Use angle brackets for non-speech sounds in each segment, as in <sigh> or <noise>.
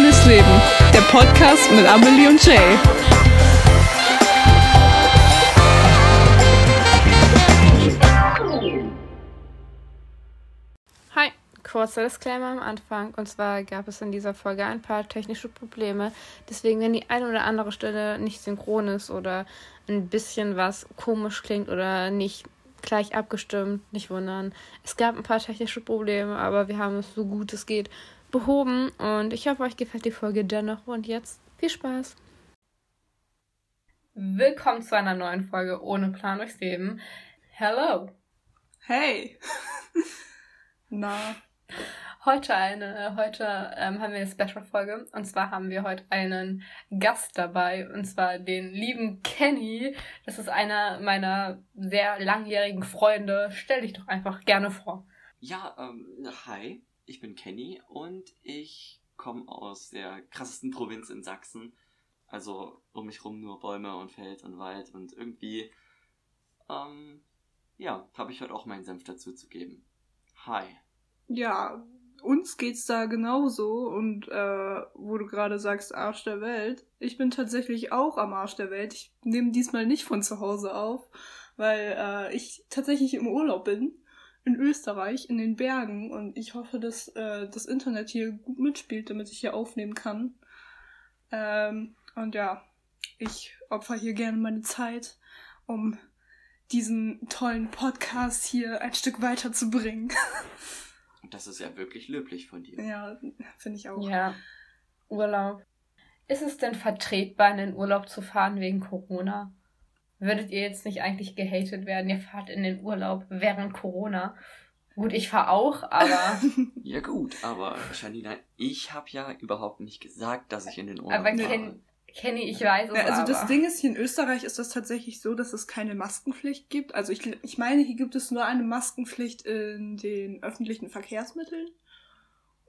Durchs Leben, der Podcast mit Amelie und Jay. Hi, kurzer Disclaimer am Anfang. Und zwar gab es in dieser Folge ein paar technische Probleme. Deswegen, wenn die eine oder andere Stelle nicht synchron ist oder ein bisschen was komisch klingt oder nicht gleich abgestimmt, nicht wundern. Es gab ein paar technische Probleme, aber wir haben es so gut es geht behoben und ich hoffe, euch gefällt die Folge dennoch und jetzt viel Spaß. Willkommen zu einer neuen Folge ohne Plan durchs Leben. Hello. Hey. <laughs> Na. Heute eine, heute ähm, haben wir eine Special-Folge und zwar haben wir heute einen Gast dabei und zwar den lieben Kenny. Das ist einer meiner sehr langjährigen Freunde. Stell dich doch einfach gerne vor. Ja, ähm, hi, ich bin Kenny und ich komme aus der krassesten Provinz in Sachsen. Also um mich rum nur Bäume und Feld und Wald und irgendwie, ähm, ja, habe ich heute auch meinen Senf dazu zu geben. Hi. Ja, uns geht's da genauso und äh, wo du gerade sagst Arsch der Welt, ich bin tatsächlich auch am Arsch der Welt. Ich nehme diesmal nicht von zu Hause auf, weil äh, ich tatsächlich im Urlaub bin in Österreich in den Bergen und ich hoffe, dass äh, das Internet hier gut mitspielt, damit ich hier aufnehmen kann. Ähm, und ja, ich opfer hier gerne meine Zeit, um diesen tollen Podcast hier ein Stück weiter zu bringen. <laughs> Das ist ja wirklich löblich von dir. Ja, finde ich auch. Ja, Urlaub. Ist es denn vertretbar, in den Urlaub zu fahren wegen Corona? Würdet ihr jetzt nicht eigentlich gehatet werden? Ihr fahrt in den Urlaub während Corona. Gut, ich fahre auch, aber. <laughs> ja, gut, aber Janina, ich habe ja überhaupt nicht gesagt, dass ich in den Urlaub aber fahre. Kenny, ich weiß es ja, Also aber. das Ding ist, hier in Österreich ist das tatsächlich so, dass es keine Maskenpflicht gibt. Also ich, ich meine, hier gibt es nur eine Maskenpflicht in den öffentlichen Verkehrsmitteln.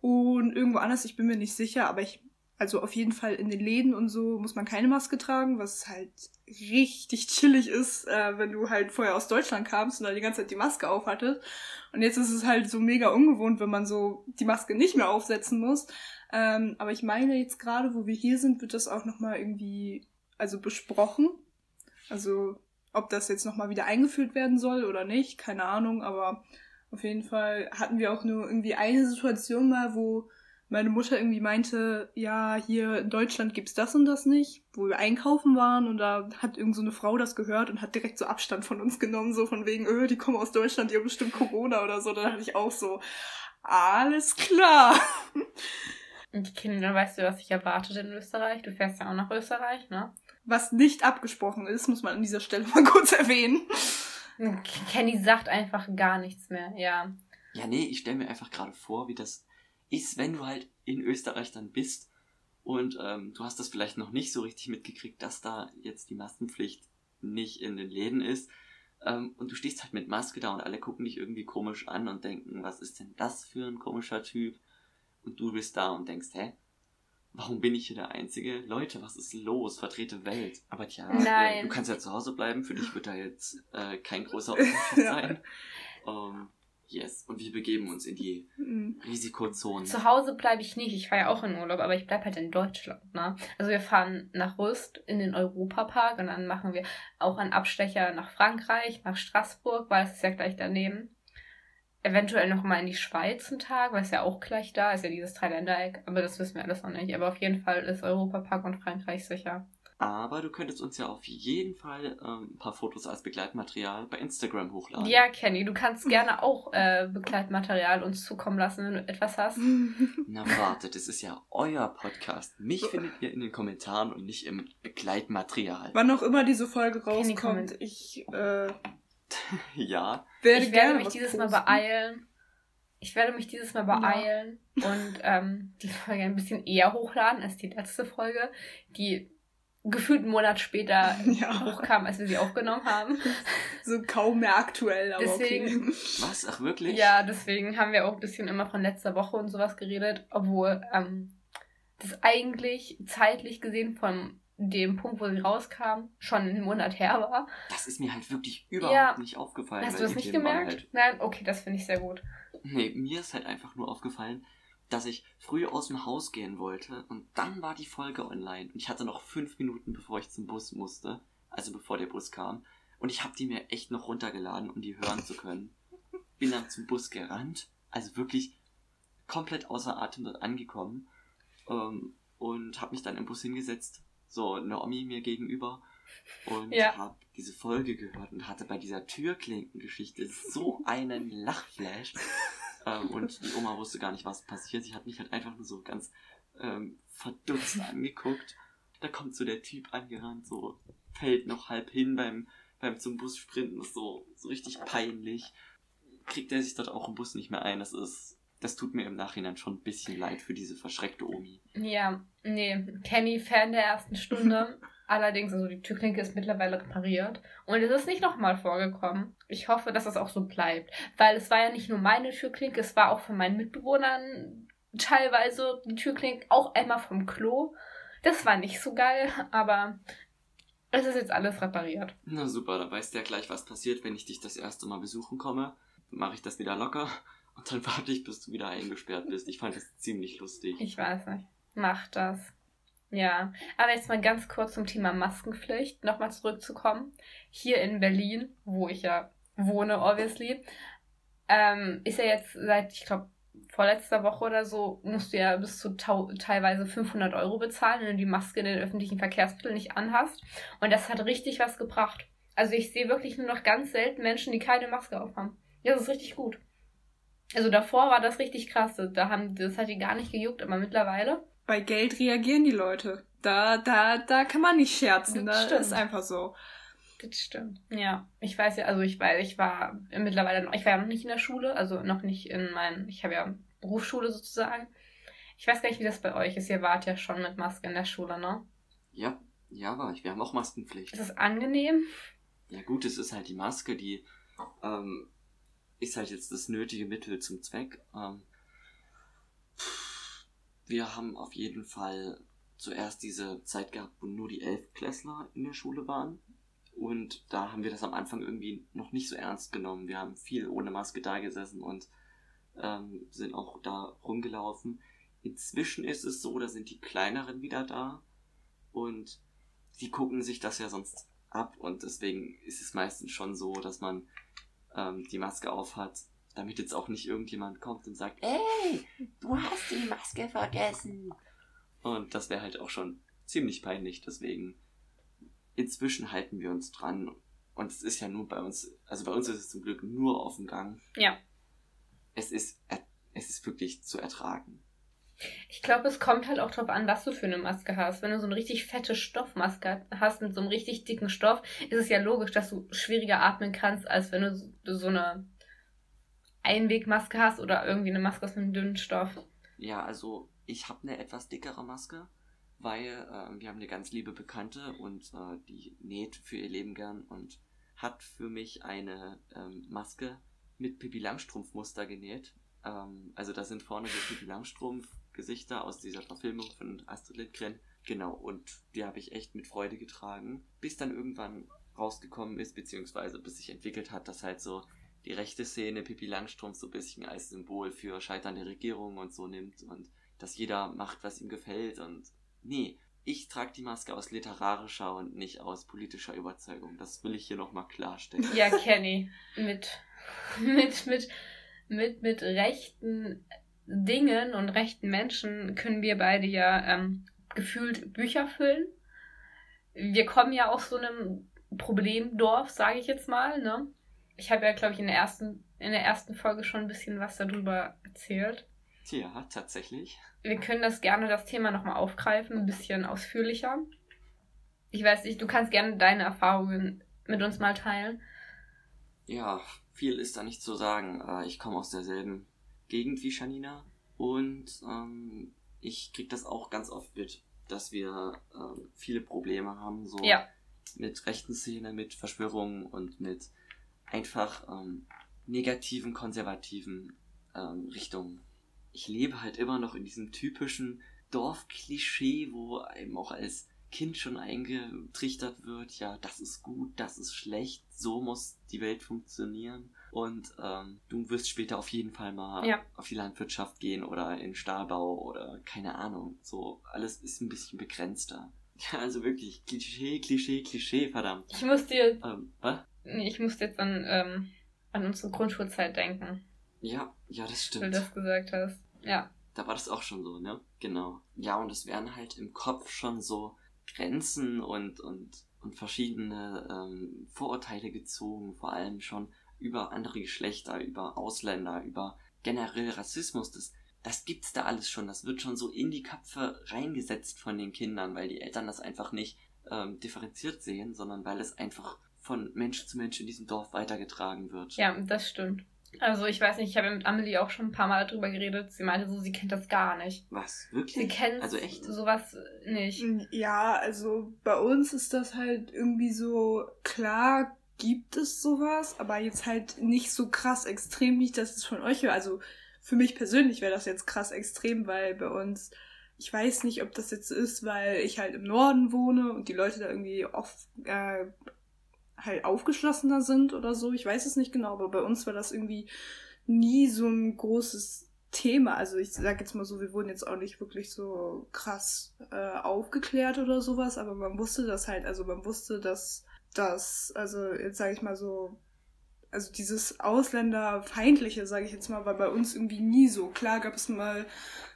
Und irgendwo anders, ich bin mir nicht sicher, aber ich, also auf jeden Fall in den Läden und so muss man keine Maske tragen, was halt richtig chillig ist, äh, wenn du halt vorher aus Deutschland kamst und da die ganze Zeit die Maske aufhattest. Und jetzt ist es halt so mega ungewohnt, wenn man so die Maske nicht mehr aufsetzen muss. Ähm, aber ich meine jetzt gerade, wo wir hier sind, wird das auch nochmal irgendwie, also besprochen. Also ob das jetzt nochmal wieder eingeführt werden soll oder nicht, keine Ahnung, aber auf jeden Fall hatten wir auch nur irgendwie eine Situation mal, wo meine Mutter irgendwie meinte, ja, hier in Deutschland gibt's das und das nicht, wo wir einkaufen waren und da hat irgend so eine Frau das gehört und hat direkt so Abstand von uns genommen, so von wegen, öh, die kommen aus Deutschland, die haben bestimmt Corona oder so. Da dachte ich auch so, alles klar. <laughs> Und Kinder, weißt du, was sich erwartet in Österreich? Du fährst ja auch nach Österreich, ne? Was nicht abgesprochen ist, muss man an dieser Stelle <laughs> mal kurz erwähnen. Kenny sagt einfach gar nichts mehr, ja. Ja, nee, ich stelle mir einfach gerade vor, wie das ist, wenn du halt in Österreich dann bist und ähm, du hast das vielleicht noch nicht so richtig mitgekriegt, dass da jetzt die Maskenpflicht nicht in den Läden ist. Ähm, und du stehst halt mit Maske da und alle gucken dich irgendwie komisch an und denken, was ist denn das für ein komischer Typ? Und du bist da und denkst, hä? Warum bin ich hier der Einzige? Leute, was ist los? Vertrete Welt. Aber tja, äh, du kannst ja zu Hause bleiben. Für dich wird da jetzt äh, kein großer <laughs> Unterschied sein. Um, Yes, und wir begeben uns in die mhm. Risikozone. Zu Hause bleibe ich nicht. Ich fahre ja auch in Urlaub, aber ich bleibe halt in Deutschland. Ne? Also wir fahren nach Rüst in den Europapark und dann machen wir auch einen Abstecher nach Frankreich, nach Straßburg, weil es ist ja gleich daneben. Eventuell noch mal in die Schweiz einen Tag, weil es ja auch gleich da ist, ja dieses Dreiländereck. Aber das wissen wir alles noch nicht. Aber auf jeden Fall ist Europapark und Frankreich sicher. Aber du könntest uns ja auf jeden Fall ähm, ein paar Fotos als Begleitmaterial bei Instagram hochladen. Ja, Kenny, du kannst gerne auch äh, Begleitmaterial uns zukommen lassen, wenn du etwas hast. <laughs> Na warte, das ist ja euer Podcast. Mich findet ihr in den Kommentaren und nicht im Begleitmaterial. Wann auch immer diese Folge rauskommt, ich äh, <laughs> ja. Werde ich werde mich dieses posten. Mal beeilen. Ich werde mich dieses Mal beeilen ja. und ähm, die Folge ein bisschen eher hochladen als die letzte Folge, die gefühlt einen Monat später <laughs> ja. hochkam, als wir sie aufgenommen haben. <laughs> So kaum mehr aktuell, aber deswegen, okay. Was? Ach wirklich? Ja, deswegen haben wir auch ein bisschen immer von letzter Woche und sowas geredet, obwohl ähm, das eigentlich zeitlich gesehen von dem Punkt, wo sie rauskam, schon einen Monat her war. Das ist mir halt wirklich überhaupt ja. nicht aufgefallen. Hast du das nicht gemerkt? Halt... Nein, okay, das finde ich sehr gut. Nee, mir ist halt einfach nur aufgefallen, dass ich früh aus dem Haus gehen wollte und dann war die Folge online und ich hatte noch fünf Minuten, bevor ich zum Bus musste, also bevor der Bus kam und ich habe die mir echt noch runtergeladen, um die hören zu können. Bin dann zum Bus gerannt, also wirklich komplett außer Atem dort angekommen ähm, und habe mich dann im Bus hingesetzt, so Naomi mir gegenüber und ja. habe diese Folge gehört und hatte bei dieser Türklinkengeschichte so einen Lachflash. Ähm, und die Oma wusste gar nicht, was passiert. Sie hat mich halt einfach nur so ganz ähm, verdutzt angeguckt. Da kommt so der Typ angerannt, so fällt noch halb hin beim, beim zum Bus sprinten. Ist so, so richtig peinlich. Kriegt er sich dort auch im Bus nicht mehr ein. Das ist das tut mir im Nachhinein schon ein bisschen leid für diese verschreckte Omi. Ja, nee, Kenny Fan der ersten Stunde. <laughs> Allerdings, also die Türklinke ist mittlerweile repariert und es ist nicht nochmal vorgekommen. Ich hoffe, dass das auch so bleibt, weil es war ja nicht nur meine Türklinke, es war auch von meinen Mitbewohnern teilweise die Türklinke, auch einmal vom Klo. Das war nicht so geil, aber es ist jetzt alles repariert. Na super, da weißt du ja gleich, was passiert, wenn ich dich das erste Mal besuchen komme. Mache ich das wieder locker und dann <laughs> warte ich, bis du wieder eingesperrt bist. Ich fand das ziemlich lustig. Ich weiß nicht. Mach das. Ja, aber jetzt mal ganz kurz zum Thema Maskenpflicht nochmal zurückzukommen. Hier in Berlin, wo ich ja wohne, obviously, ähm, ist ja jetzt seit, ich glaube, vorletzter Woche oder so, musst du ja bis zu teilweise 500 Euro bezahlen, wenn du die Maske in den öffentlichen Verkehrsmitteln nicht anhast. Und das hat richtig was gebracht. Also ich sehe wirklich nur noch ganz selten Menschen, die keine Maske aufhaben. Ja, das ist richtig gut. Also davor war das richtig krass. Da haben, das hat die gar nicht gejuckt, aber mittlerweile. Bei Geld reagieren die Leute. Da, da, da kann man nicht scherzen. Das da ist einfach so. Das stimmt. Ja, ich weiß ja, also ich weiß, ich war mittlerweile noch, ich war ja noch nicht in der Schule, also noch nicht in meinen, ich habe ja Berufsschule sozusagen. Ich weiß gar nicht, wie das bei euch ist. Ihr wart ja schon mit Maske in der Schule, ne? Ja, ja, war ich. Wir haben auch Maskenpflicht. Ist das angenehm? Ja, gut, es ist halt die Maske, die ähm, ist halt jetzt das nötige Mittel zum Zweck. Ähm, wir haben auf jeden Fall zuerst diese Zeit gehabt, wo nur die Elfklässler in der Schule waren. Und da haben wir das am Anfang irgendwie noch nicht so ernst genommen. Wir haben viel ohne Maske da gesessen und ähm, sind auch da rumgelaufen. Inzwischen ist es so, da sind die Kleineren wieder da und die gucken sich das ja sonst ab und deswegen ist es meistens schon so, dass man ähm, die Maske aufhat, damit jetzt auch nicht irgendjemand kommt und sagt, ey, du hast die Maske vergessen. Und das wäre halt auch schon ziemlich peinlich, deswegen inzwischen halten wir uns dran. Und es ist ja nur bei uns, also bei uns ist es zum Glück nur auf dem Gang. Ja. Es ist, es ist wirklich zu ertragen. Ich glaube, es kommt halt auch drauf an, was du für eine Maske hast. Wenn du so eine richtig fette Stoffmaske hast mit so einem richtig dicken Stoff, ist es ja logisch, dass du schwieriger atmen kannst, als wenn du so eine Einwegmaske hast oder irgendwie eine Maske aus einem dünnen Stoff. Ja, also ich habe eine etwas dickere Maske, weil äh, wir haben eine ganz liebe Bekannte und äh, die näht für ihr Leben gern und hat für mich eine ähm, Maske mit Pippi Langstrumpf-Muster genäht. Ähm, also da sind vorne so Pippi Langstrumpf Gesichter aus dieser Verfilmung von Astrid Lindgren. Genau, und die habe ich echt mit Freude getragen, bis dann irgendwann rausgekommen ist, beziehungsweise bis sich entwickelt hat, dass halt so die rechte Szene Pippi Langstrumpf so ein bisschen als Symbol für scheiternde Regierungen und so nimmt und dass jeder macht, was ihm gefällt und nee, ich trage die Maske aus literarischer und nicht aus politischer Überzeugung. Das will ich hier nochmal klarstellen. Ja, Kenny, mit, mit, mit, mit, mit rechten Dingen und rechten Menschen können wir beide ja ähm, gefühlt Bücher füllen. Wir kommen ja aus so einem Problemdorf, sage ich jetzt mal. Ne? Ich habe ja, glaube ich, in der, ersten, in der ersten Folge schon ein bisschen was darüber erzählt. Ja, tatsächlich. Wir können das gerne, das Thema nochmal aufgreifen, ein bisschen ausführlicher. Ich weiß nicht, du kannst gerne deine Erfahrungen mit uns mal teilen. Ja, viel ist da nicht zu sagen. Äh, ich komme aus derselben Gegend wie Janina und ähm, ich krieg das auch ganz oft mit, dass wir ähm, viele Probleme haben, so ja. mit rechten Szene, mit Verschwörungen und mit einfach ähm, negativen, konservativen ähm, Richtungen. Ich lebe halt immer noch in diesem typischen Dorfklischee, wo eben auch als Kind schon eingetrichtert wird, ja, das ist gut, das ist schlecht, so muss die Welt funktionieren. Und ähm, du wirst später auf jeden Fall mal ja. auf die Landwirtschaft gehen oder in Stahlbau oder keine Ahnung. So, alles ist ein bisschen begrenzter. Ja, also wirklich, Klischee, Klischee, Klischee, verdammt. Ich muss dir. Ähm, was? Ich muss jetzt an, ähm, an unsere Grundschulzeit denken. Ja, ja, das stimmt. Weil du das gesagt hast. Ja. Da war das auch schon so, ne? Genau. Ja, und es werden halt im Kopf schon so Grenzen und, und, und verschiedene ähm, Vorurteile gezogen, vor allem schon über andere Geschlechter, über Ausländer, über generell Rassismus. Das, das gibt's da alles schon. Das wird schon so in die Köpfe reingesetzt von den Kindern, weil die Eltern das einfach nicht ähm, differenziert sehen, sondern weil es einfach von Mensch zu Mensch in diesem Dorf weitergetragen wird. Ja, das stimmt. Also ich weiß nicht, ich habe mit Amelie auch schon ein paar Mal darüber geredet. Sie meinte so, sie kennt das gar nicht. Was? Wirklich? Sie kennt also echt? sowas nicht. Ja, also bei uns ist das halt irgendwie so, klar gibt es sowas, aber jetzt halt nicht so krass extrem, wie ich das jetzt von euch höre. Also für mich persönlich wäre das jetzt krass extrem, weil bei uns, ich weiß nicht, ob das jetzt ist, weil ich halt im Norden wohne und die Leute da irgendwie oft äh, halt aufgeschlossener sind oder so. Ich weiß es nicht genau, aber bei uns war das irgendwie nie so ein großes Thema. Also ich sag jetzt mal so, wir wurden jetzt auch nicht wirklich so krass äh, aufgeklärt oder sowas, aber man wusste das halt, also man wusste, dass das, also jetzt sage ich mal so, also dieses Ausländerfeindliche, sage ich jetzt mal, war bei uns irgendwie nie so. Klar gab es mal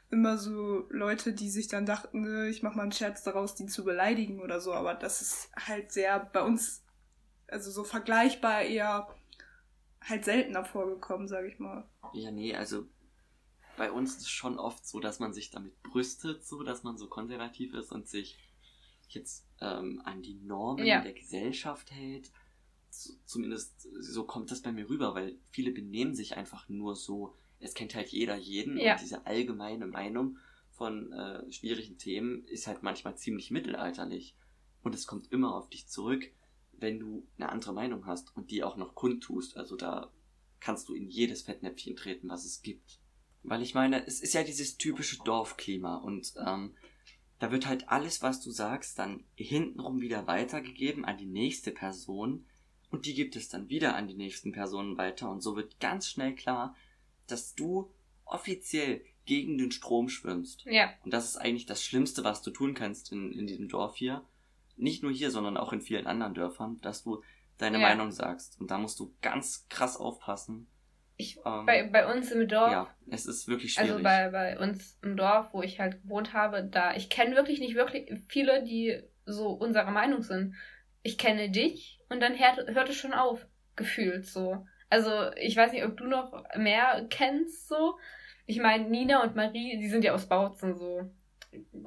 immer so Leute, die sich dann dachten, ich mache mal einen Scherz daraus, die zu beleidigen oder so, aber das ist halt sehr bei uns also so vergleichbar eher halt seltener vorgekommen, sag ich mal. Ja, nee, also bei uns ist es schon oft so, dass man sich damit brüstet, so dass man so konservativ ist und sich jetzt ähm, an die Normen ja. der Gesellschaft hält. Zumindest so kommt das bei mir rüber, weil viele benehmen sich einfach nur so. Es kennt halt jeder jeden ja. und diese allgemeine Meinung von äh, schwierigen Themen ist halt manchmal ziemlich mittelalterlich. Und es kommt immer auf dich zurück wenn du eine andere Meinung hast und die auch noch kundtust. Also da kannst du in jedes Fettnäpfchen treten, was es gibt. Weil ich meine, es ist ja dieses typische Dorfklima und ähm, da wird halt alles, was du sagst, dann hintenrum wieder weitergegeben an die nächste Person und die gibt es dann wieder an die nächsten Personen weiter und so wird ganz schnell klar, dass du offiziell gegen den Strom schwimmst. Ja. Und das ist eigentlich das Schlimmste, was du tun kannst in, in diesem Dorf hier nicht nur hier, sondern auch in vielen anderen Dörfern, dass du deine ja. Meinung sagst. Und da musst du ganz krass aufpassen. Ich, ähm, bei, bei uns im Dorf. Ja, es ist wirklich also schwierig. Also bei, bei uns im Dorf, wo ich halt gewohnt habe, da, ich kenne wirklich nicht wirklich viele, die so unserer Meinung sind. Ich kenne dich und dann hört, hört es schon auf, gefühlt so. Also ich weiß nicht, ob du noch mehr kennst so. Ich meine, Nina und Marie, die sind ja aus Bautzen so.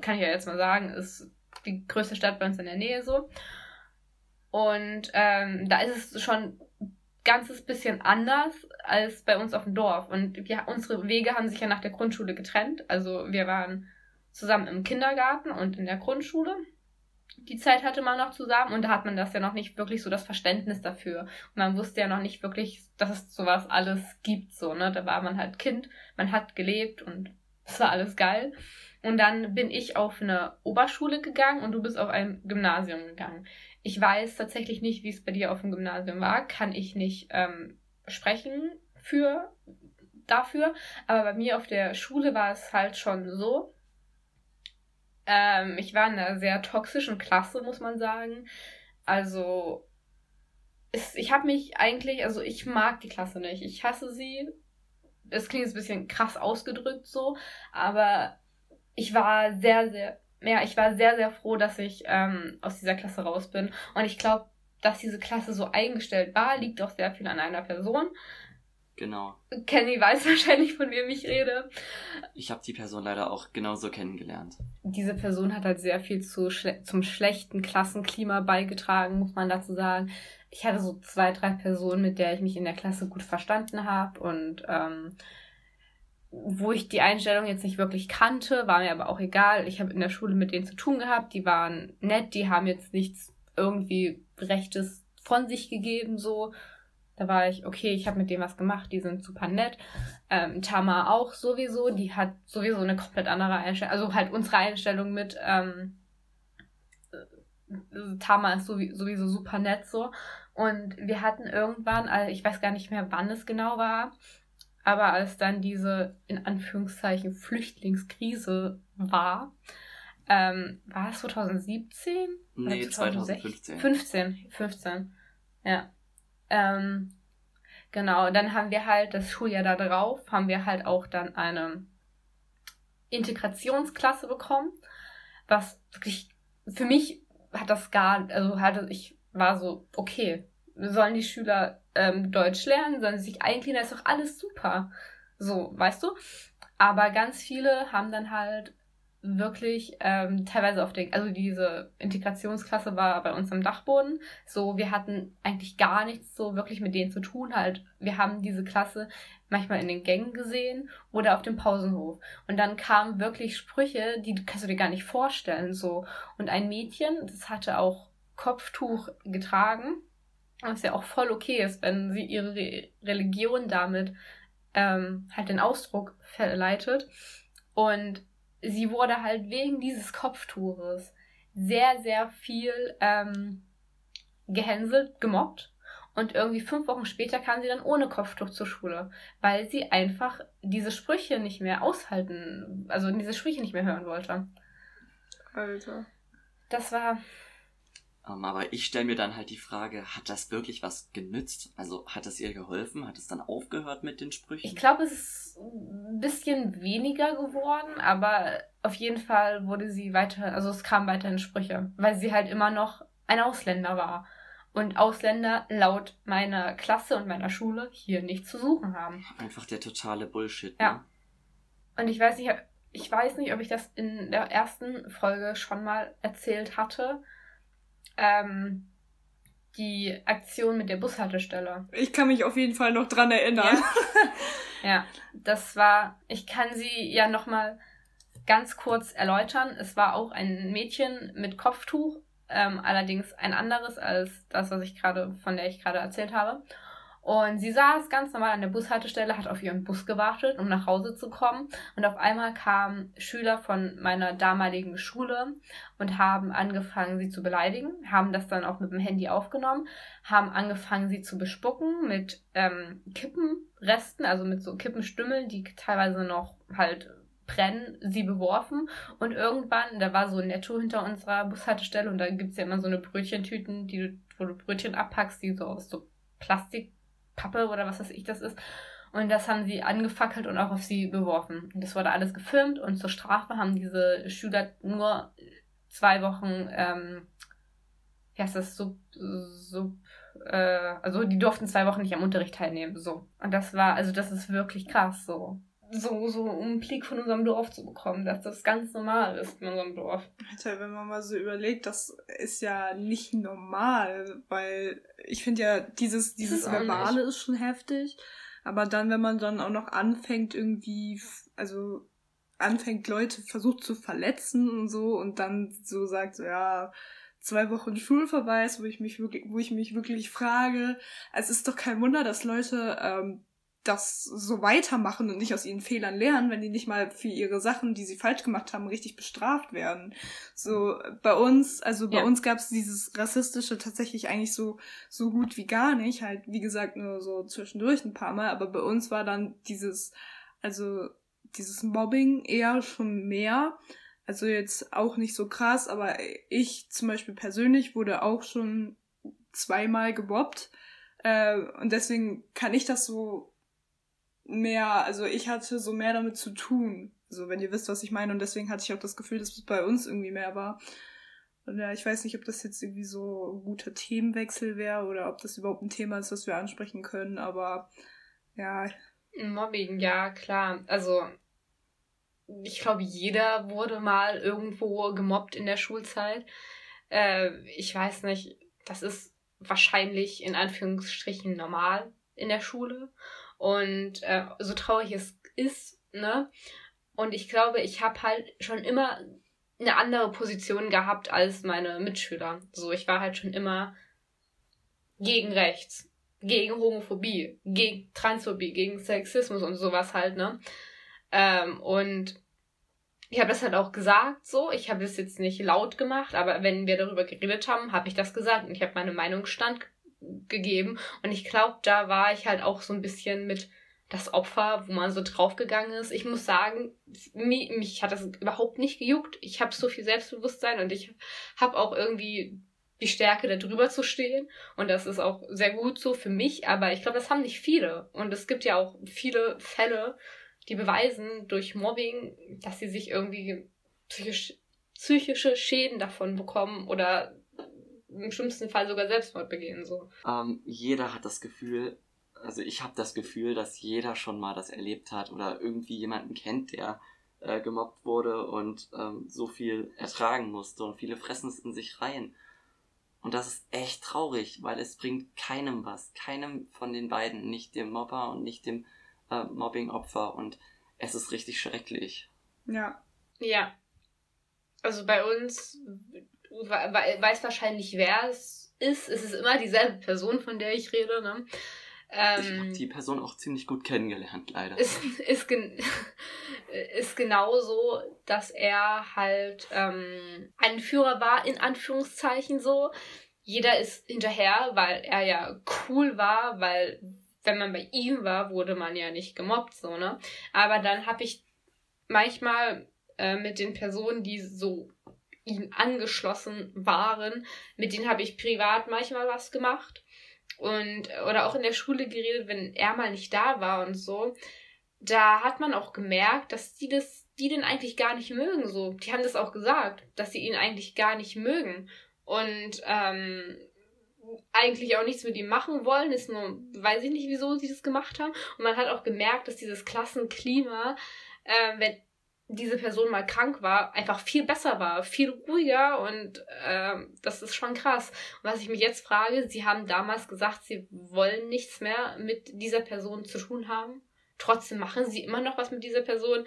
Kann ich ja jetzt mal sagen, ist die größte Stadt bei uns in der Nähe so. Und ähm, da ist es schon ein ganzes bisschen anders als bei uns auf dem Dorf. Und wir, unsere Wege haben sich ja nach der Grundschule getrennt. Also wir waren zusammen im Kindergarten und in der Grundschule. Die Zeit hatte man noch zusammen und da hat man das ja noch nicht wirklich so das Verständnis dafür. Und man wusste ja noch nicht wirklich, dass es sowas alles gibt, so, ne? Da war man halt Kind, man hat gelebt und es war alles geil. Und dann bin ich auf eine Oberschule gegangen und du bist auf ein Gymnasium gegangen. Ich weiß tatsächlich nicht, wie es bei dir auf dem Gymnasium war, kann ich nicht ähm, sprechen für dafür. Aber bei mir auf der Schule war es halt schon so. Ähm, ich war in einer sehr toxischen Klasse, muss man sagen. Also es, ich habe mich eigentlich, also ich mag die Klasse nicht. Ich hasse sie. Es klingt jetzt ein bisschen krass ausgedrückt so, aber ich war sehr, sehr, ja, ich war sehr, sehr froh, dass ich ähm, aus dieser Klasse raus bin. Und ich glaube, dass diese Klasse so eingestellt war, liegt auch sehr viel an einer Person. Genau. Kenny weiß <laughs> wahrscheinlich, von wem ich rede. Ich habe die Person leider auch genauso kennengelernt. Diese Person hat halt sehr viel zu schle zum schlechten Klassenklima beigetragen, muss man dazu sagen. Ich hatte so zwei, drei Personen, mit der ich mich in der Klasse gut verstanden habe und ähm, wo ich die Einstellung jetzt nicht wirklich kannte, war mir aber auch egal. Ich habe in der Schule mit denen zu tun gehabt, die waren nett, die haben jetzt nichts irgendwie Rechtes von sich gegeben, so. Da war ich, okay, ich habe mit denen was gemacht, die sind super nett. Ähm, Tama auch sowieso, die hat sowieso eine komplett andere Einstellung, also halt unsere Einstellung mit, ähm, Tama ist sowieso super nett so. Und wir hatten irgendwann, also ich weiß gar nicht mehr, wann es genau war, aber als dann diese in Anführungszeichen Flüchtlingskrise war, ähm, war es 2017? Nee, 2015. 15, 15. Ja. Ähm, genau, dann haben wir halt das Schuljahr da drauf, haben wir halt auch dann eine Integrationsklasse bekommen, was wirklich für mich hat das gar, also hatte ich war so okay, sollen die Schüler ähm, Deutsch lernen, sollen sie sich eingliedern, ist doch alles super, so weißt du. Aber ganz viele haben dann halt wirklich ähm, teilweise auf den, also diese Integrationsklasse war bei uns am Dachboden. So, wir hatten eigentlich gar nichts so wirklich mit denen zu tun. Halt, wir haben diese Klasse manchmal in den Gängen gesehen oder auf dem Pausenhof. Und dann kamen wirklich Sprüche, die kannst du dir gar nicht vorstellen. So. Und ein Mädchen, das hatte auch Kopftuch getragen, was ja auch voll okay ist, wenn sie ihre Re Religion damit ähm, halt den Ausdruck verleitet. Und sie wurde halt wegen dieses Kopftuches sehr, sehr viel ähm, gehänselt, gemobbt. Und irgendwie fünf Wochen später kam sie dann ohne Kopftuch zur Schule, weil sie einfach diese Sprüche nicht mehr aushalten, also diese Sprüche nicht mehr hören wollte. Alter. Das war um, ähm, aber ich stelle mir dann halt die Frage, hat das wirklich was genützt? Also hat es ihr geholfen? Hat es dann aufgehört mit den Sprüchen? Ich glaube, es ist ein bisschen weniger geworden, aber auf jeden Fall wurde sie weiter, also es kam weiterhin Sprüche, weil sie halt immer noch ein Ausländer war. Und Ausländer laut meiner Klasse und meiner Schule hier nichts zu suchen haben. Einfach der totale Bullshit. Ne? Ja. Und ich weiß nicht, ich weiß nicht, ob ich das in der ersten Folge schon mal erzählt hatte ähm, die Aktion mit der Bushaltestelle. Ich kann mich auf jeden Fall noch dran erinnern. Ja, <laughs> ja das war, ich kann sie ja nochmal ganz kurz erläutern. Es war auch ein Mädchen mit Kopftuch, ähm, allerdings ein anderes als das, was ich gerade, von der ich gerade erzählt habe. Und sie saß ganz normal an der Bushaltestelle, hat auf ihren Bus gewartet, um nach Hause zu kommen. Und auf einmal kamen Schüler von meiner damaligen Schule und haben angefangen, sie zu beleidigen, haben das dann auch mit dem Handy aufgenommen, haben angefangen, sie zu bespucken mit ähm, Kippenresten, also mit so Kippenstümmeln, die teilweise noch halt brennen, sie beworfen. Und irgendwann, da war so ein Netto hinter unserer Bushaltestelle und da gibt's ja immer so eine Brötchentüten, die du, wo du Brötchen abpackst, die so aus so Plastik Pappe oder was weiß ich das ist. Und das haben sie angefackelt und auch auf sie beworfen. Und das wurde alles gefilmt und zur Strafe haben diese Schüler nur zwei Wochen, ähm, wie heißt das, sub, sub, äh, also die durften zwei Wochen nicht am Unterricht teilnehmen, so. Und das war, also das ist wirklich krass, so. So, so um einen Blick von unserem Dorf zu bekommen, dass das ganz normal ist in unserem Dorf. Alter, wenn man mal so überlegt, das ist ja nicht normal, weil ich finde ja, dieses, dieses ist Verbale ist schon heftig. Aber dann, wenn man dann auch noch anfängt, irgendwie, also anfängt, Leute versucht zu verletzen und so und dann so sagt, so, ja, zwei Wochen Schulverweis, wo ich mich wirklich, wo ich mich wirklich frage, es ist doch kein Wunder, dass Leute ähm, das so weitermachen und nicht aus ihren Fehlern lernen, wenn die nicht mal für ihre Sachen, die sie falsch gemacht haben, richtig bestraft werden. So bei uns, also bei ja. uns gab es dieses rassistische tatsächlich eigentlich so so gut wie gar nicht, halt wie gesagt nur so zwischendurch ein paar Mal, aber bei uns war dann dieses also dieses Mobbing eher schon mehr. Also jetzt auch nicht so krass, aber ich zum Beispiel persönlich wurde auch schon zweimal gebobbt. Äh, und deswegen kann ich das so mehr, also ich hatte so mehr damit zu tun. So, wenn ihr wisst, was ich meine. Und deswegen hatte ich auch das Gefühl, dass es bei uns irgendwie mehr war. Und ja, ich weiß nicht, ob das jetzt irgendwie so ein guter Themenwechsel wäre oder ob das überhaupt ein Thema ist, das wir ansprechen können, aber ja. Mobbing, ja, klar. Also, ich glaube, jeder wurde mal irgendwo gemobbt in der Schulzeit. Äh, ich weiß nicht, das ist wahrscheinlich in Anführungsstrichen normal in der Schule. Und äh, so traurig es ist, ne? Und ich glaube, ich habe halt schon immer eine andere Position gehabt als meine Mitschüler. So, ich war halt schon immer gegen rechts, gegen Homophobie, gegen Transphobie, gegen Sexismus und sowas halt, ne? Ähm, und ich habe das halt auch gesagt so. Ich habe das jetzt nicht laut gemacht, aber wenn wir darüber geredet haben, habe ich das gesagt und ich habe meine Meinung stand gegeben. Und ich glaube, da war ich halt auch so ein bisschen mit das Opfer, wo man so draufgegangen ist. Ich muss sagen, mich, mich hat das überhaupt nicht gejuckt. Ich habe so viel Selbstbewusstsein und ich habe auch irgendwie die Stärke, da drüber zu stehen. Und das ist auch sehr gut so für mich. Aber ich glaube, das haben nicht viele. Und es gibt ja auch viele Fälle, die beweisen durch Mobbing, dass sie sich irgendwie psychisch, psychische Schäden davon bekommen oder im schlimmsten Fall sogar Selbstmord begehen. So. Ähm, jeder hat das Gefühl, also ich habe das Gefühl, dass jeder schon mal das erlebt hat oder irgendwie jemanden kennt, der äh, gemobbt wurde und ähm, so viel ertragen musste und viele fressen es in sich rein. Und das ist echt traurig, weil es bringt keinem was, keinem von den beiden, nicht dem Mobber und nicht dem äh, Mobbing-Opfer und es ist richtig schrecklich. Ja. Ja. Also bei uns weiß wahrscheinlich, wer es ist. Es ist immer dieselbe Person, von der ich rede. Ne? Ähm, ich habe die Person auch ziemlich gut kennengelernt, leider. Ist, ist, gen <laughs> ist genau so, dass er halt ähm, Anführer war, in Anführungszeichen so. Jeder ist hinterher, weil er ja cool war, weil wenn man bei ihm war, wurde man ja nicht gemobbt, so, ne? Aber dann habe ich manchmal äh, mit den Personen, die so ihm angeschlossen waren, mit denen habe ich privat manchmal was gemacht und oder auch in der Schule geredet, wenn er mal nicht da war und so. Da hat man auch gemerkt, dass die das, die den eigentlich gar nicht mögen. So, die haben das auch gesagt, dass sie ihn eigentlich gar nicht mögen und ähm, eigentlich auch nichts mit ihm machen wollen. Ist nur, weiß ich nicht, wieso sie das gemacht haben. Und man hat auch gemerkt, dass dieses Klassenklima, äh, wenn diese Person mal krank war, einfach viel besser war, viel ruhiger und äh, das ist schon krass. Und was ich mich jetzt frage, sie haben damals gesagt, sie wollen nichts mehr mit dieser Person zu tun haben. Trotzdem machen sie immer noch was mit dieser Person.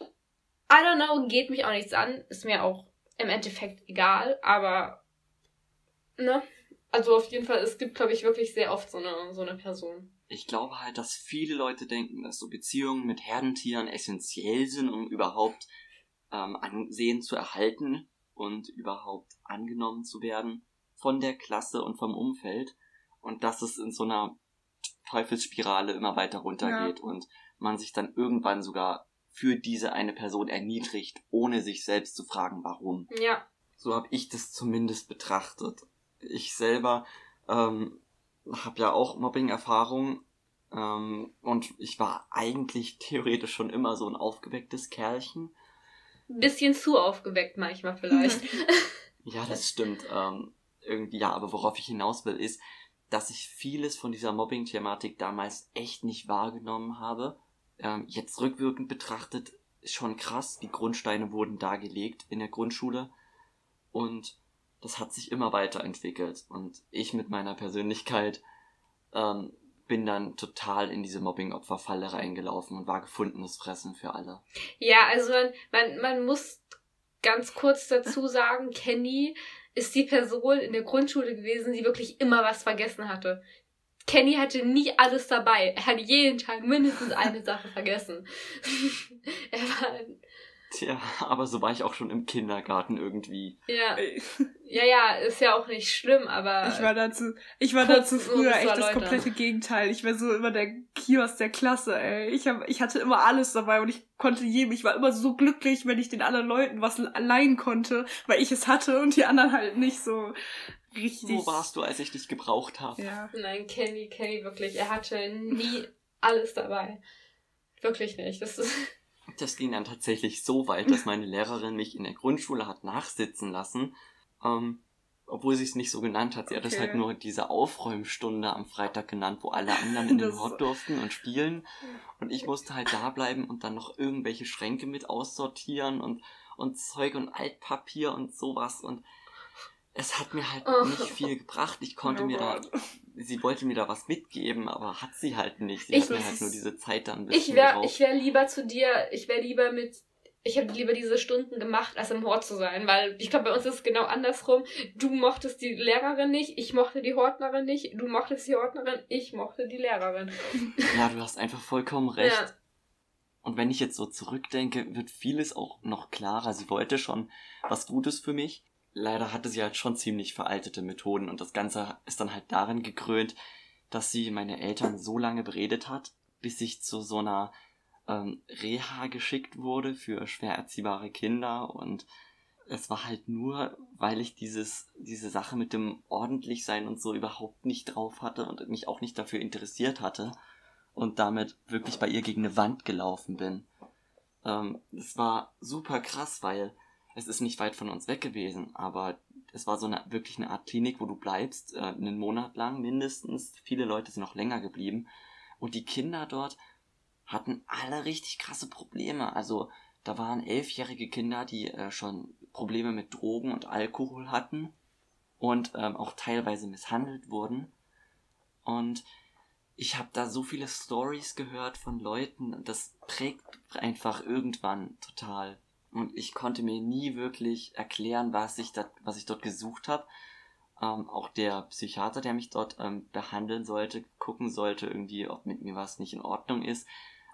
I don't know, geht mich auch nichts an, ist mir auch im Endeffekt egal, aber ne? Also auf jeden Fall, es gibt, glaube ich, wirklich sehr oft so eine, so eine Person ich glaube halt, dass viele Leute denken, dass so Beziehungen mit Herdentieren essentiell sind, um überhaupt ähm, Ansehen zu erhalten und überhaupt angenommen zu werden von der Klasse und vom Umfeld. Und dass es in so einer Teufelsspirale immer weiter runtergeht ja. und man sich dann irgendwann sogar für diese eine Person erniedrigt, ohne sich selbst zu fragen, warum. Ja. So habe ich das zumindest betrachtet. Ich selber ähm, habe ja auch Mobbing-Erfahrung ähm, und ich war eigentlich theoretisch schon immer so ein aufgewecktes Kerlchen. Bisschen zu aufgeweckt manchmal vielleicht. <laughs> ja, das stimmt. Ähm, irgendwie ja, aber worauf ich hinaus will, ist, dass ich vieles von dieser Mobbing-Thematik damals echt nicht wahrgenommen habe. Ähm, jetzt rückwirkend betrachtet schon krass. Die Grundsteine wurden dargelegt in der Grundschule und das hat sich immer weiterentwickelt und ich mit meiner Persönlichkeit ähm, bin dann total in diese Mobbing-Opferfalle reingelaufen und war gefundenes Fressen für alle. Ja, also man, man, man muss ganz kurz dazu sagen, Kenny ist die Person in der Grundschule gewesen, die wirklich immer was vergessen hatte. Kenny hatte nie alles dabei. Er hat jeden Tag mindestens eine Sache vergessen. <laughs> er war <laughs> Tja, aber so war ich auch schon im Kindergarten irgendwie. Ja. Ja, ja, ist ja auch nicht schlimm, aber. Ich war dazu, ich war dazu früher echt das komplette Gegenteil. Ich war so immer der Kiosk der Klasse, ey. Ich hab, ich hatte immer alles dabei und ich konnte jedem, ich war immer so glücklich, wenn ich den anderen Leuten was allein konnte, weil ich es hatte und die anderen halt nicht so richtig. Wo warst du, als ich dich gebraucht habe? Ja. Nein, Kenny, Kenny wirklich, er hatte nie <laughs> alles dabei. Wirklich nicht. Das ist. Das ging dann tatsächlich so weit, dass meine Lehrerin mich in der Grundschule hat nachsitzen lassen. Ähm, obwohl sie es nicht so genannt hat. Sie okay. hat es halt nur diese Aufräumstunde am Freitag genannt, wo alle anderen in <laughs> den Hort durften und spielen. Und ich musste halt da bleiben und dann noch irgendwelche Schränke mit aussortieren und, und Zeug und Altpapier und sowas. Und es hat mir halt oh. nicht viel gebracht. Ich konnte oh mir da sie wollte mir da was mitgeben, aber hat sie halt nicht. Sie ich, hat mir halt nur diese Zeit dann ein bisschen Ich wäre wär lieber zu dir, ich wäre lieber mit ich habe lieber diese Stunden gemacht, als im Hort zu sein, weil ich glaube, bei uns ist es genau andersrum. Du mochtest die Lehrerin nicht, ich mochte die Hortnerin nicht, du mochtest die Hortnerin, ich mochte die Lehrerin. <laughs> Ja, du hast einfach vollkommen recht. Ja. und wenn ich jetzt so zurückdenke, wird vieles auch noch klarer. Sie wollte schon was Gutes für mich. Leider hatte sie halt schon ziemlich veraltete Methoden und das Ganze ist dann halt darin gekrönt, dass sie meine Eltern so lange beredet hat, bis ich zu so einer ähm, Reha geschickt wurde für schwer erziehbare Kinder und es war halt nur, weil ich dieses, diese Sache mit dem ordentlich sein und so überhaupt nicht drauf hatte und mich auch nicht dafür interessiert hatte und damit wirklich bei ihr gegen eine Wand gelaufen bin. Ähm, es war super krass, weil es ist nicht weit von uns weg gewesen, aber es war so eine wirklich eine Art Klinik, wo du bleibst, äh, einen Monat lang mindestens. Viele Leute sind noch länger geblieben. Und die Kinder dort hatten alle richtig krasse Probleme. Also da waren elfjährige Kinder, die äh, schon Probleme mit Drogen und Alkohol hatten und ähm, auch teilweise misshandelt wurden. Und ich habe da so viele Stories gehört von Leuten, das prägt einfach irgendwann total. Und ich konnte mir nie wirklich erklären, was ich, da, was ich dort gesucht habe. Ähm, auch der Psychiater, der mich dort ähm, behandeln sollte, gucken sollte, irgendwie, ob mit mir was nicht in Ordnung ist.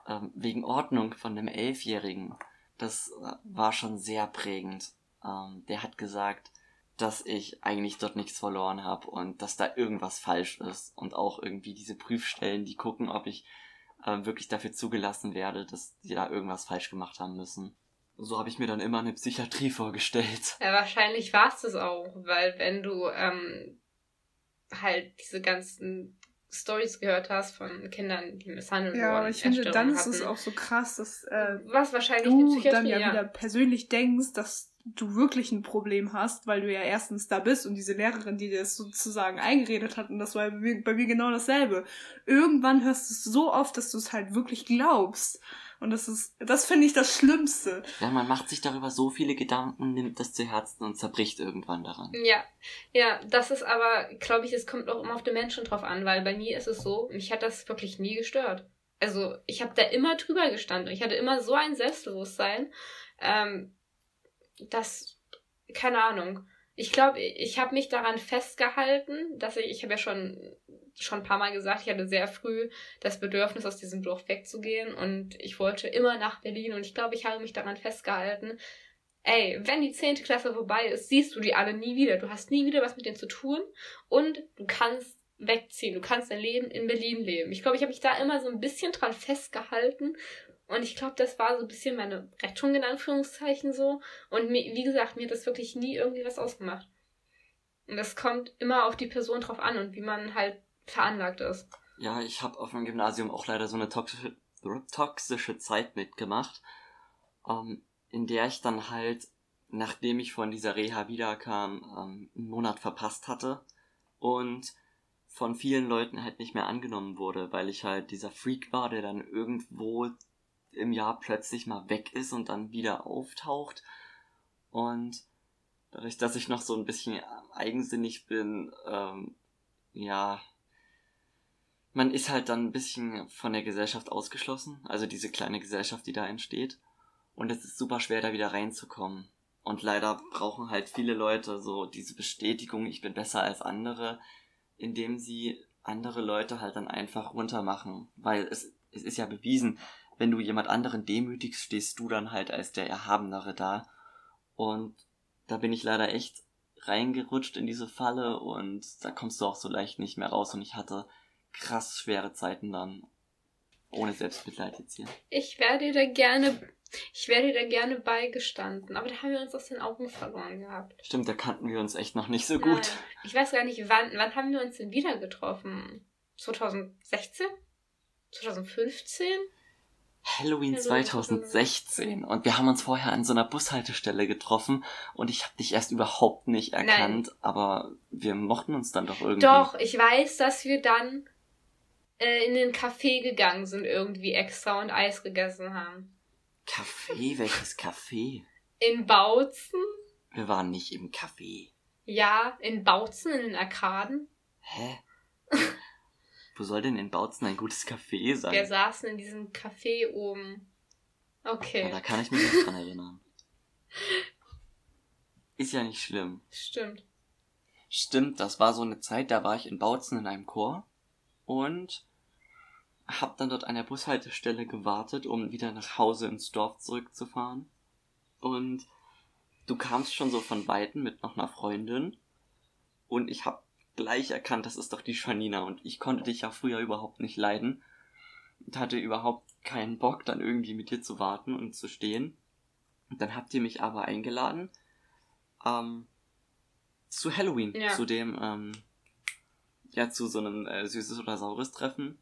Ähm, wegen Ordnung von einem Elfjährigen. Das äh, war schon sehr prägend. Ähm, der hat gesagt, dass ich eigentlich dort nichts verloren habe und dass da irgendwas falsch ist. Und auch irgendwie diese Prüfstellen, die gucken, ob ich äh, wirklich dafür zugelassen werde, dass die da irgendwas falsch gemacht haben müssen. So habe ich mir dann immer eine Psychiatrie vorgestellt. Ja, wahrscheinlich war es das auch, weil wenn du ähm, halt diese ganzen Stories gehört hast von Kindern, die misshandelt ja, wurden. Ja, aber ich finde, dann ist hatten, es auch so krass, dass äh, was wahrscheinlich du dann ja, ja wieder persönlich denkst, dass du wirklich ein Problem hast, weil du ja erstens da bist und diese Lehrerin, die dir das sozusagen eingeredet hat, und das war bei mir, bei mir genau dasselbe. Irgendwann hörst du es so oft, dass du es halt wirklich glaubst. Und das ist, das finde ich das Schlimmste. Ja, man macht sich darüber so viele Gedanken, nimmt das zu Herzen und zerbricht irgendwann daran. Ja, ja, das ist aber, glaube ich, es kommt auch immer auf den Menschen drauf an, weil bei mir ist es so, mich hat das wirklich nie gestört. Also, ich habe da immer drüber gestanden. Ich hatte immer so ein Selbstbewusstsein. Ähm, das, keine Ahnung. Ich glaube, ich habe mich daran festgehalten, dass ich, ich habe ja schon, schon ein paar Mal gesagt, ich hatte sehr früh das Bedürfnis, aus diesem Dorf wegzugehen und ich wollte immer nach Berlin und ich glaube, ich habe mich daran festgehalten, ey, wenn die zehnte Klasse vorbei ist, siehst du die alle nie wieder. Du hast nie wieder was mit denen zu tun und du kannst wegziehen. Du kannst dein Leben in Berlin leben. Ich glaube, ich habe mich da immer so ein bisschen dran festgehalten und ich glaube, das war so ein bisschen meine Rettung in Anführungszeichen so. Und mir, wie gesagt, mir hat das wirklich nie irgendwie was ausgemacht. Und das kommt immer auf die Person drauf an und wie man halt veranlagt ist. Ja, ich habe auf dem Gymnasium auch leider so eine toxische, toxische Zeit mitgemacht, ähm, in der ich dann halt, nachdem ich von dieser Reha wiederkam, ähm, einen Monat verpasst hatte und von vielen Leuten halt nicht mehr angenommen wurde, weil ich halt dieser Freak war, der dann irgendwo im Jahr plötzlich mal weg ist und dann wieder auftaucht. Und dadurch, dass ich noch so ein bisschen eigensinnig bin, ähm, ja, man ist halt dann ein bisschen von der Gesellschaft ausgeschlossen, also diese kleine Gesellschaft, die da entsteht. Und es ist super schwer, da wieder reinzukommen. Und leider brauchen halt viele Leute so diese Bestätigung, ich bin besser als andere, indem sie andere Leute halt dann einfach runtermachen. Weil es, es ist ja bewiesen, wenn du jemand anderen demütigst, stehst du dann halt als der Erhabenere da. Und da bin ich leider echt reingerutscht in diese Falle und da kommst du auch so leicht nicht mehr raus und ich hatte krass schwere Zeiten dann. Ohne Selbstmitleid jetzt hier. Ich werde da gerne, ich werde da gerne beigestanden, aber da haben wir uns aus den Augen verloren gehabt. Stimmt, da kannten wir uns echt noch nicht so Nein. gut. Ich weiß gar nicht, wann, wann haben wir uns denn wieder getroffen? 2016? 2015? Halloween 2016 und wir haben uns vorher an so einer Bushaltestelle getroffen und ich habe dich erst überhaupt nicht erkannt, Nein. aber wir mochten uns dann doch irgendwie. Doch, ich weiß, dass wir dann äh, in den Café gegangen sind irgendwie extra und Eis gegessen haben. Café? Welches Café? In Bautzen? Wir waren nicht im Café. Ja, in Bautzen, in den Arkaden. Hä? Wo soll denn in Bautzen ein gutes Café sein? Wir saßen in diesem Café oben. Okay. Ja, da kann ich mich nicht dran erinnern. Ist ja nicht schlimm. Stimmt. Stimmt, das war so eine Zeit, da war ich in Bautzen in einem Chor und hab dann dort an der Bushaltestelle gewartet, um wieder nach Hause ins Dorf zurückzufahren. Und du kamst schon so von Weitem mit noch einer Freundin. Und ich hab gleich erkannt, das ist doch die Janina. Und ich konnte dich ja früher überhaupt nicht leiden. Und hatte überhaupt keinen Bock, dann irgendwie mit dir zu warten und zu stehen. Und dann habt ihr mich aber eingeladen ähm, zu Halloween, Ja. zu dem, ähm, ja, zu so einem äh, süßes oder saures Treffen.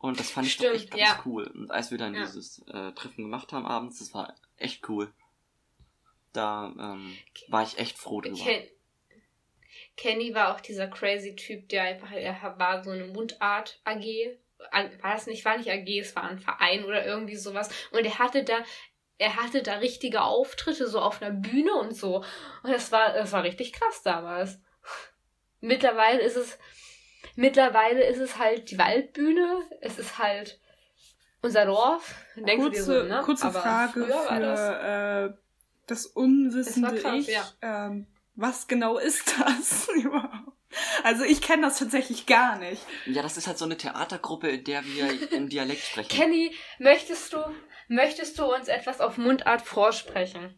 Und das fand ich Stimmt, echt ganz ja. cool. Und als wir dann Ja. dieses äh, Treffen gemacht haben abends, das war echt cool. Da ähm, war ich echt froh drüber. Ken Kenny war auch dieser crazy Typ, der einfach, er war so eine Mundart AG. War das nicht, war nicht AG, es war ein Verein oder irgendwie sowas. Und er hatte da, er hatte da richtige Auftritte, so auf einer Bühne und so. Und das war, das war richtig krass damals. Mittlerweile ist es, mittlerweile ist es halt die Waldbühne, es ist halt unser Dorf. Denkst du dir kurze so, ne? kurze Aber Frage für das- äh, das unwissende Das krass, Ich. ja. Ähm, was genau ist das <laughs> überhaupt? Also ich kenne das tatsächlich gar nicht. Ja, das ist halt so eine Theatergruppe, in der wir im Dialekt sprechen. Kenny, möchtest du, möchtest du uns etwas auf Mundart vorsprechen?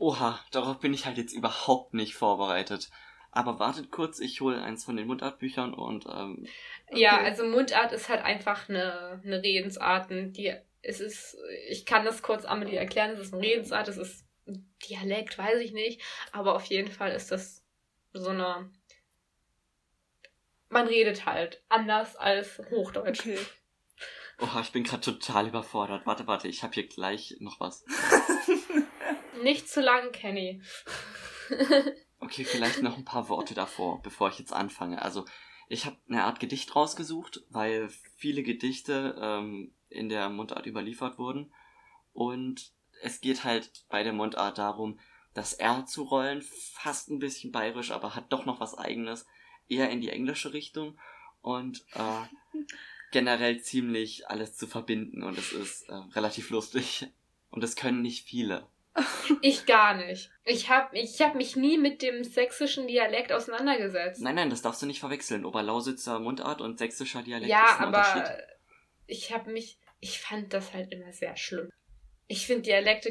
Oha, darauf bin ich halt jetzt überhaupt nicht vorbereitet. Aber wartet kurz, ich hole eins von den Mundartbüchern und ähm, Ja, Okay. also Mundart ist halt einfach eine, eine Redensarten, die es ist, ich kann das kurz Amelie erklären, es ist eine Redensart, es ist ein Dialekt, weiß ich nicht, aber auf jeden Fall ist das so eine, man redet halt anders als Hochdeutsch. Okay. oha, ich bin gerade total überfordert. Warte, warte, ich habe hier gleich noch was. <laughs> Nicht zu lang, Kenny. <laughs> Okay, vielleicht noch ein paar Worte davor, bevor ich jetzt anfange. Also, ich habe eine Art Gedicht rausgesucht, weil viele Gedichte ähm, in der Mundart überliefert wurden. Und es geht halt bei der Mundart darum, das R zu rollen, fast ein bisschen bayerisch, aber hat doch noch was eigenes, eher in die englische Richtung und äh, <laughs> generell ziemlich alles zu verbinden und es ist äh, relativ lustig und es können nicht viele. Ich gar nicht. Ich habe ich hab mich nie mit dem sächsischen Dialekt auseinandergesetzt. Nein, nein, das darfst du nicht verwechseln. Oberlausitzer Mundart und sächsischer Dialekt ja, ist ein aber Unterschied. ich habe mich, ich fand das halt immer sehr schlimm. Ich finde Dialekte